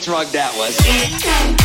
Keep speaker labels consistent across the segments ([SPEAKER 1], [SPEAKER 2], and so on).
[SPEAKER 1] drug that was.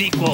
[SPEAKER 2] Yeah.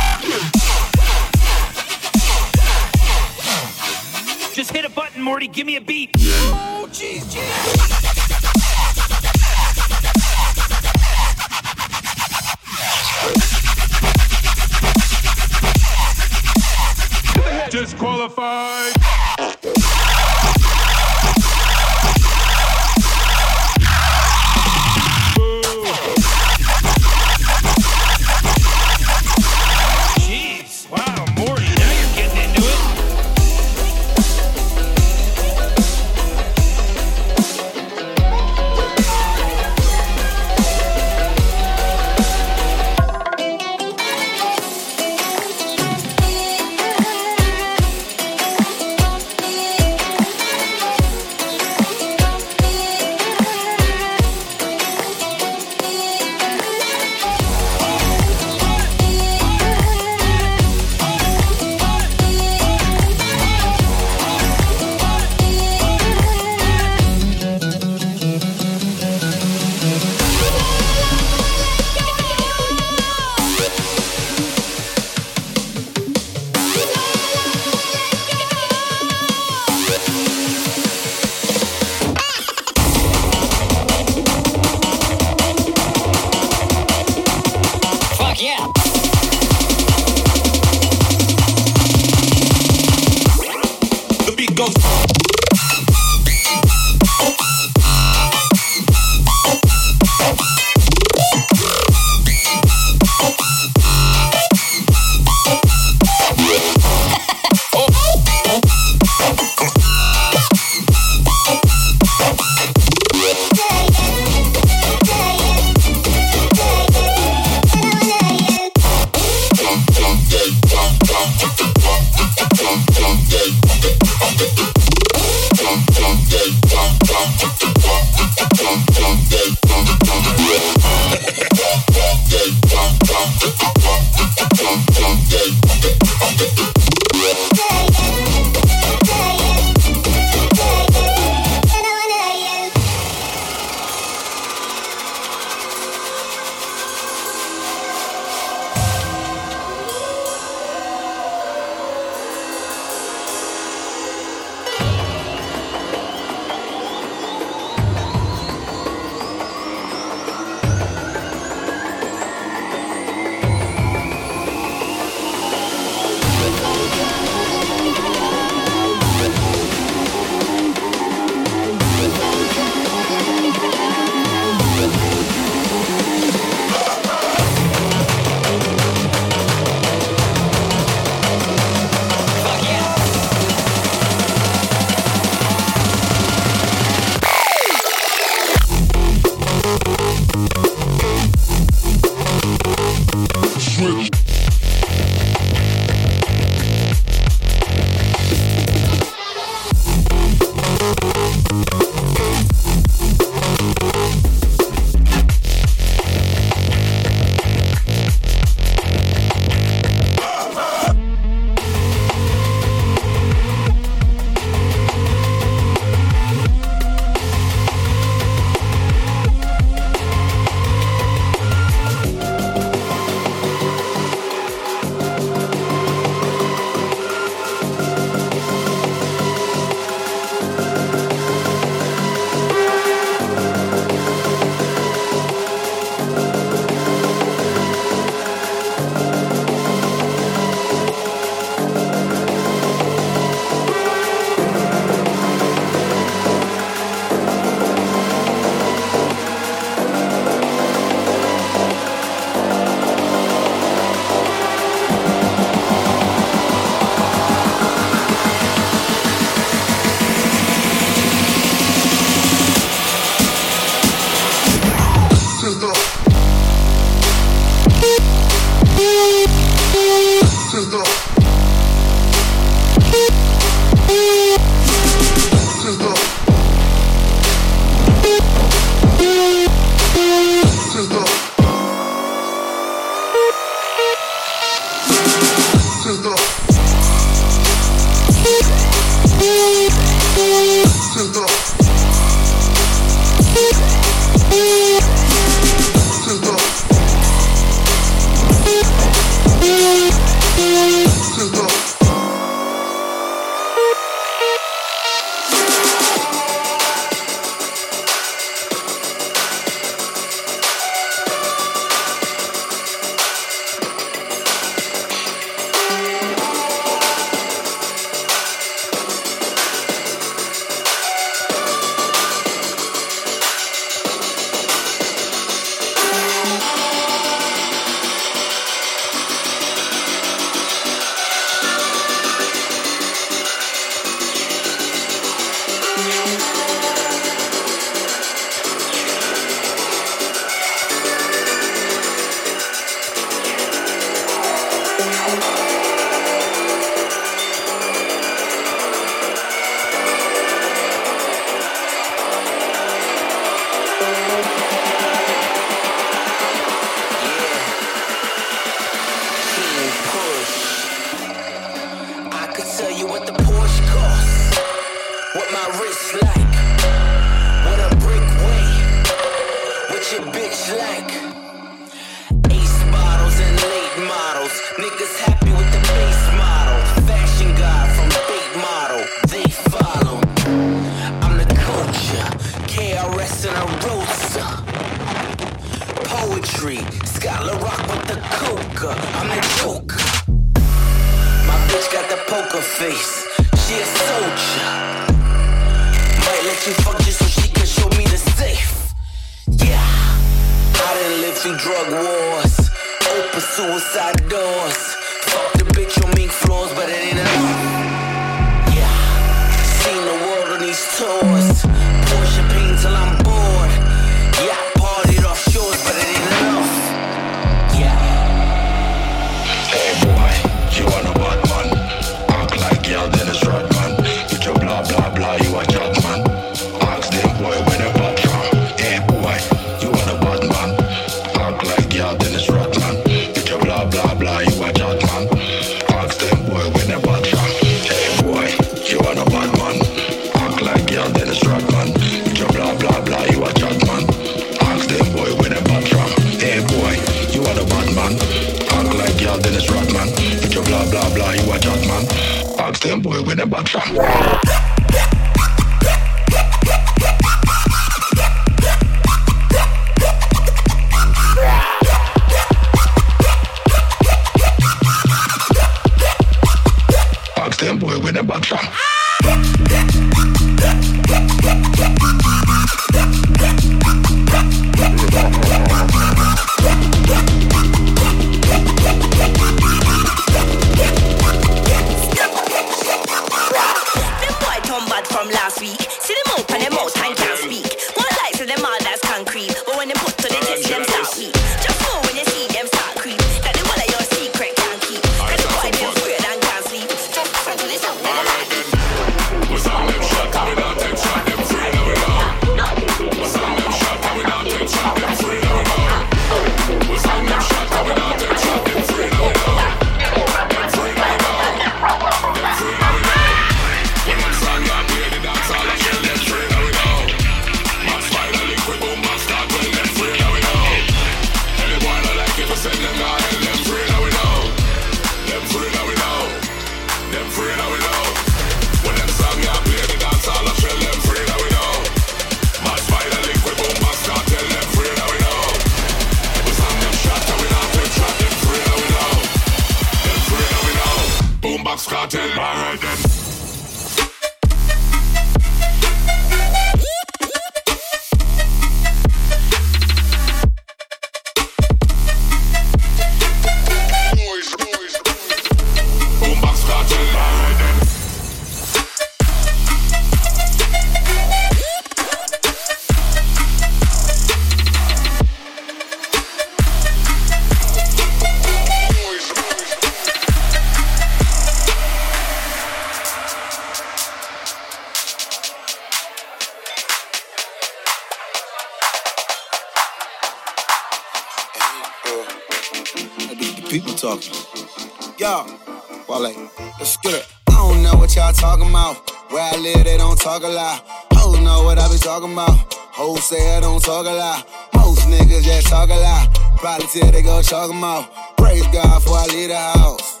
[SPEAKER 3] Talk a lot. Most niggas just talk a lot. Probably till they go chalk 'em out. Praise God before I leave the house.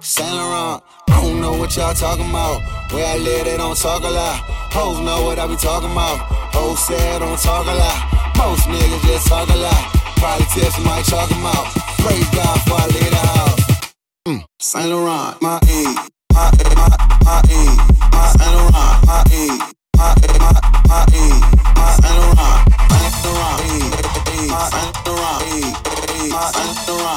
[SPEAKER 3] Saint Laurent, I don't know what y'all talking about. Where I live, they don't talk a lot. Hoes know what I be talking about. Hoes say I don't talk a lot. Most niggas just talk a lot. Probably till somebody chalk 'em out. Praise God before I leave the house. Mm. Saint Laurent, my E, my my, my E, my Saint Laurent, my E, my my, my E, my Saint Laurent, Ferrari. Ferrari. Ferrari.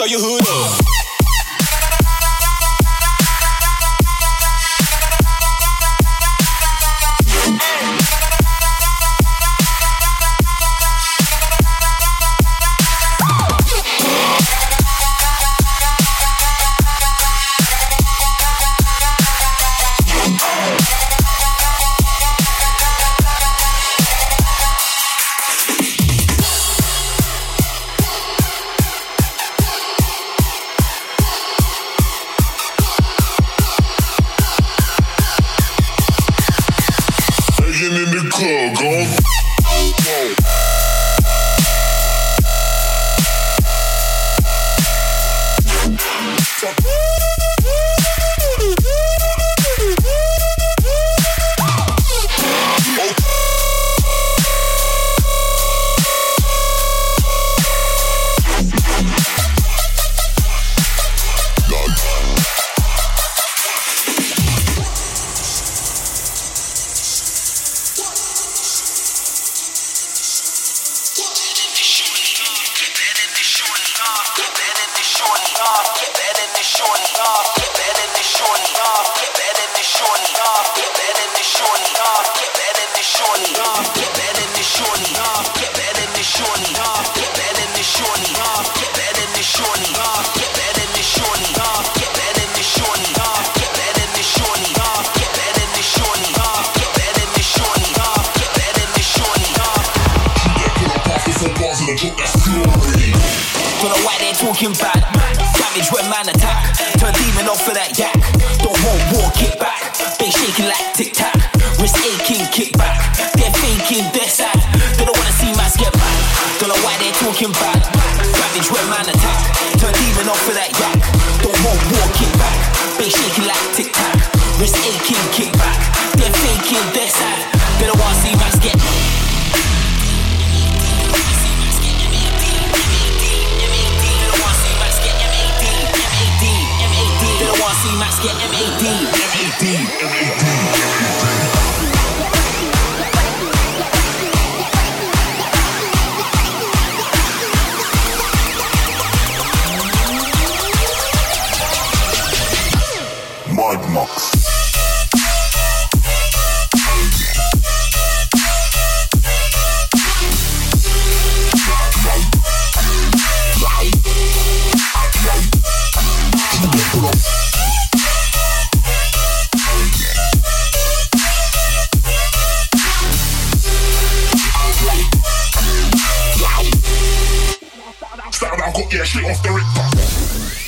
[SPEAKER 4] throw your hood up.
[SPEAKER 5] talking back. Savage when man attack. Turn demon off for that yak. Don't want walking back. They shaking like tic tac. Wrist aching, kick back. They're faking, they're sad. They don't want to see Max get. See Max get MAD.
[SPEAKER 6] MAD. Podmox. yeah, straight off the rip.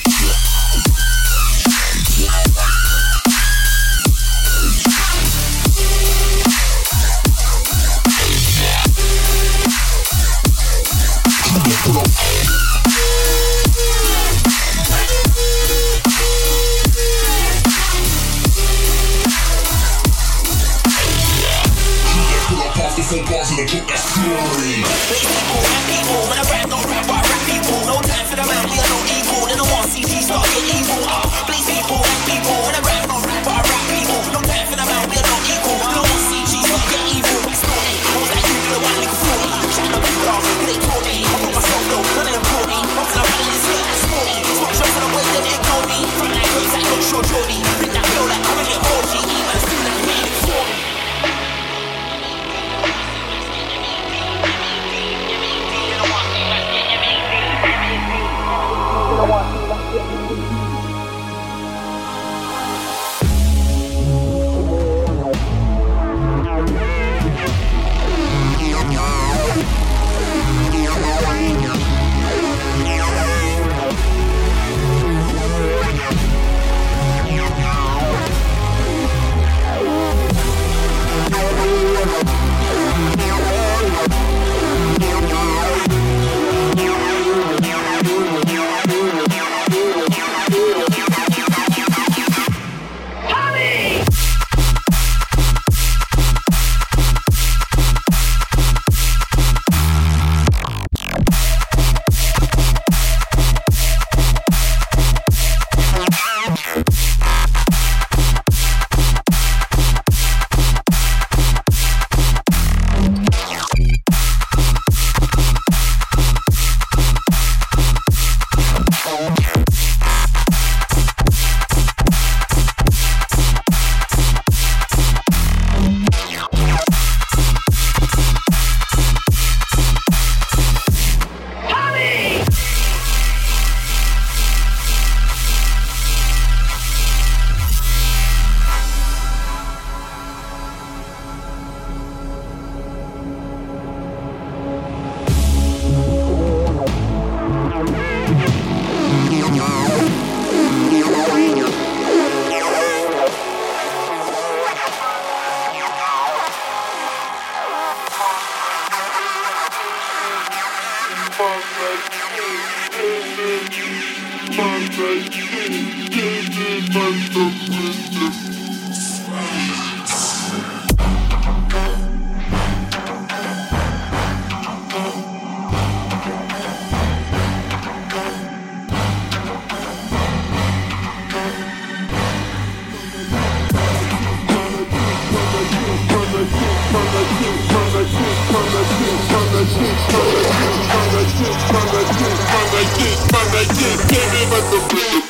[SPEAKER 5] Saint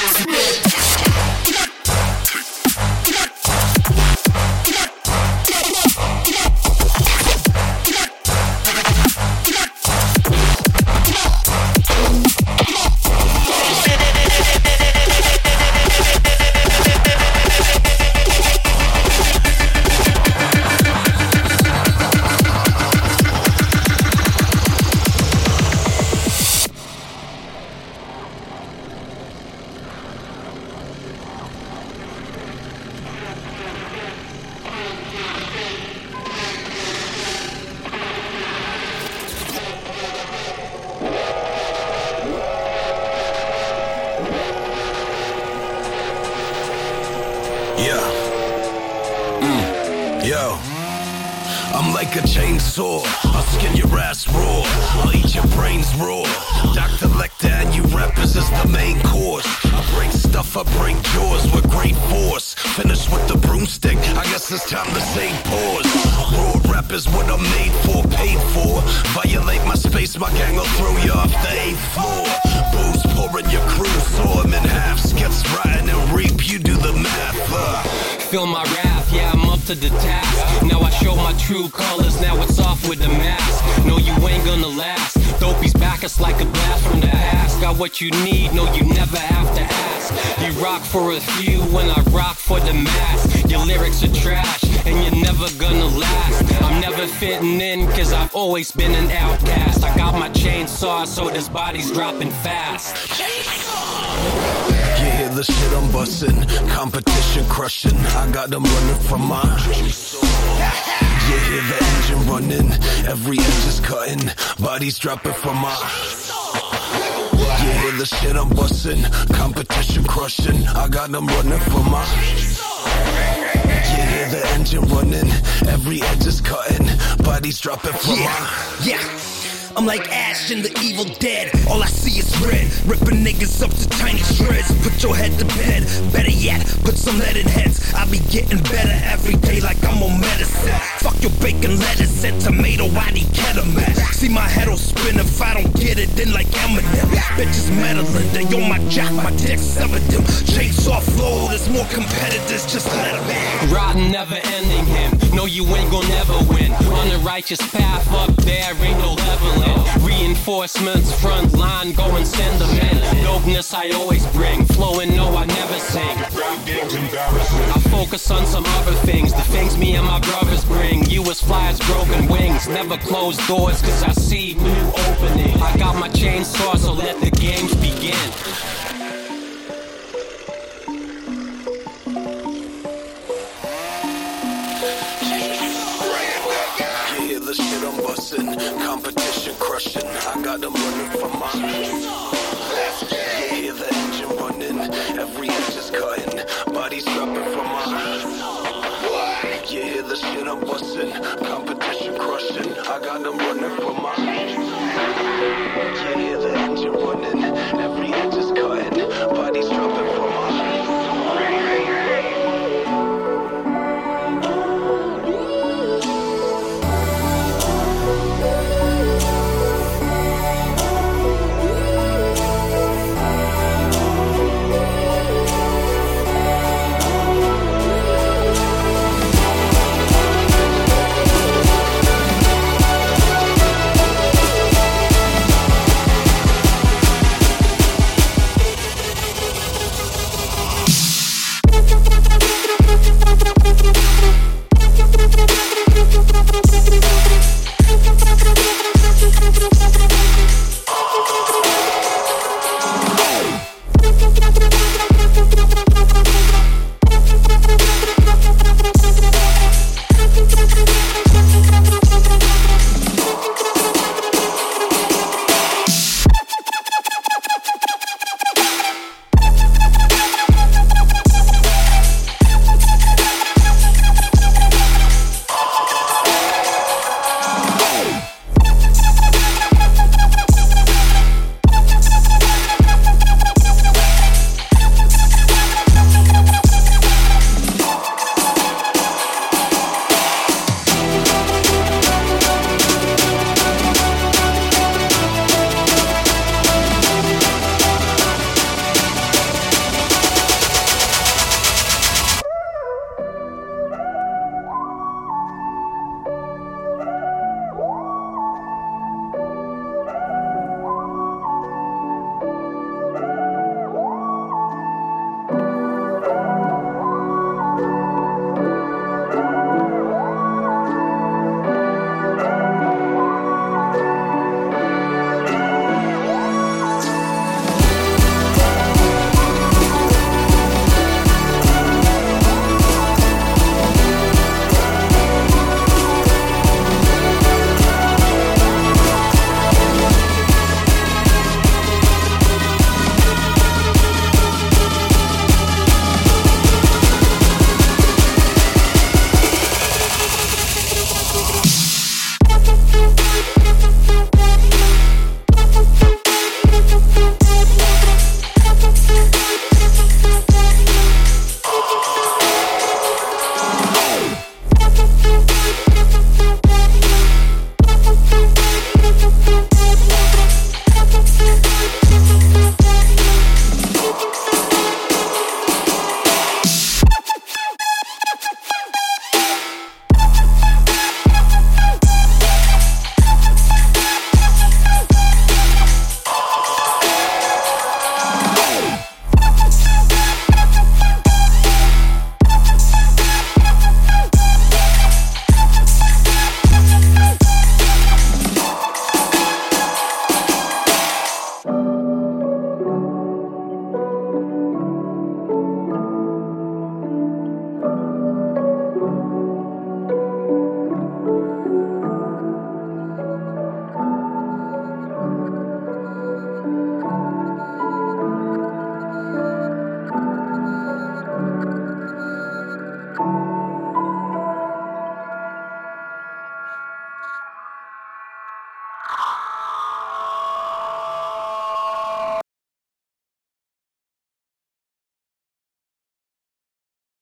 [SPEAKER 7] Laurent,
[SPEAKER 8] E, guess it's time to say pause. my Saint Laurent, E, E, my Saint Laurent, E, E, E, my, space, my, my E, my Saint Laurent, my E, my, my, my E, my Saint Laurent, Saint Laurent, E, E, my
[SPEAKER 9] Saint Laurent, E, E, my Saint Laurent, E, my Saint Laurent, E. throw your hood up. you need, no, you never have to ask. You rock for a few when I rock for the mass. Your lyrics are trash, and you're never gonna last. I'm never fitting in, cause I've always been an outcast. I got my chainsaw, so this body's dropping fast.
[SPEAKER 8] You hear the shit I'm busting, competition crushing. I got them running from my. You hear the engine running, every edge is cutting, bodies dropping from my. You hear the shit I'm busting, competition crushing. I got them running for my. You hear the engine running, every edge is cutting, bodies dropping for yeah. my.
[SPEAKER 10] Yeah. I'm like Ash in the Evil Dead. All I see is red, ripping niggas up to tiny shreds. Put your head to bed. Better yet, put some lead in heads. I be getting better every day like I'm on medicine. Fuck your bacon, lettuce, and tomato. I need ketamine. See my head'll spin if I don't get it. Then like Eminem, bitches meddling. They on my jack, my dick severed them. Chainsaw flow, there's more competitors. Just let them.
[SPEAKER 9] Rotten, never ending him. No, you ain't gon' never win. On the righteous path up there, ain't no leveling. Reinforcements, front line, go and send them in. Dopeness I always bring, flowing, no, I never sing.
[SPEAKER 11] I
[SPEAKER 9] focus on some other things, the things me and my brothers bring. You as flies, broken wings, never close doors, cause I see new openings. I got my chainsaw, so let the game
[SPEAKER 8] the shit I'm busting. Competition crushing. I got the money for my.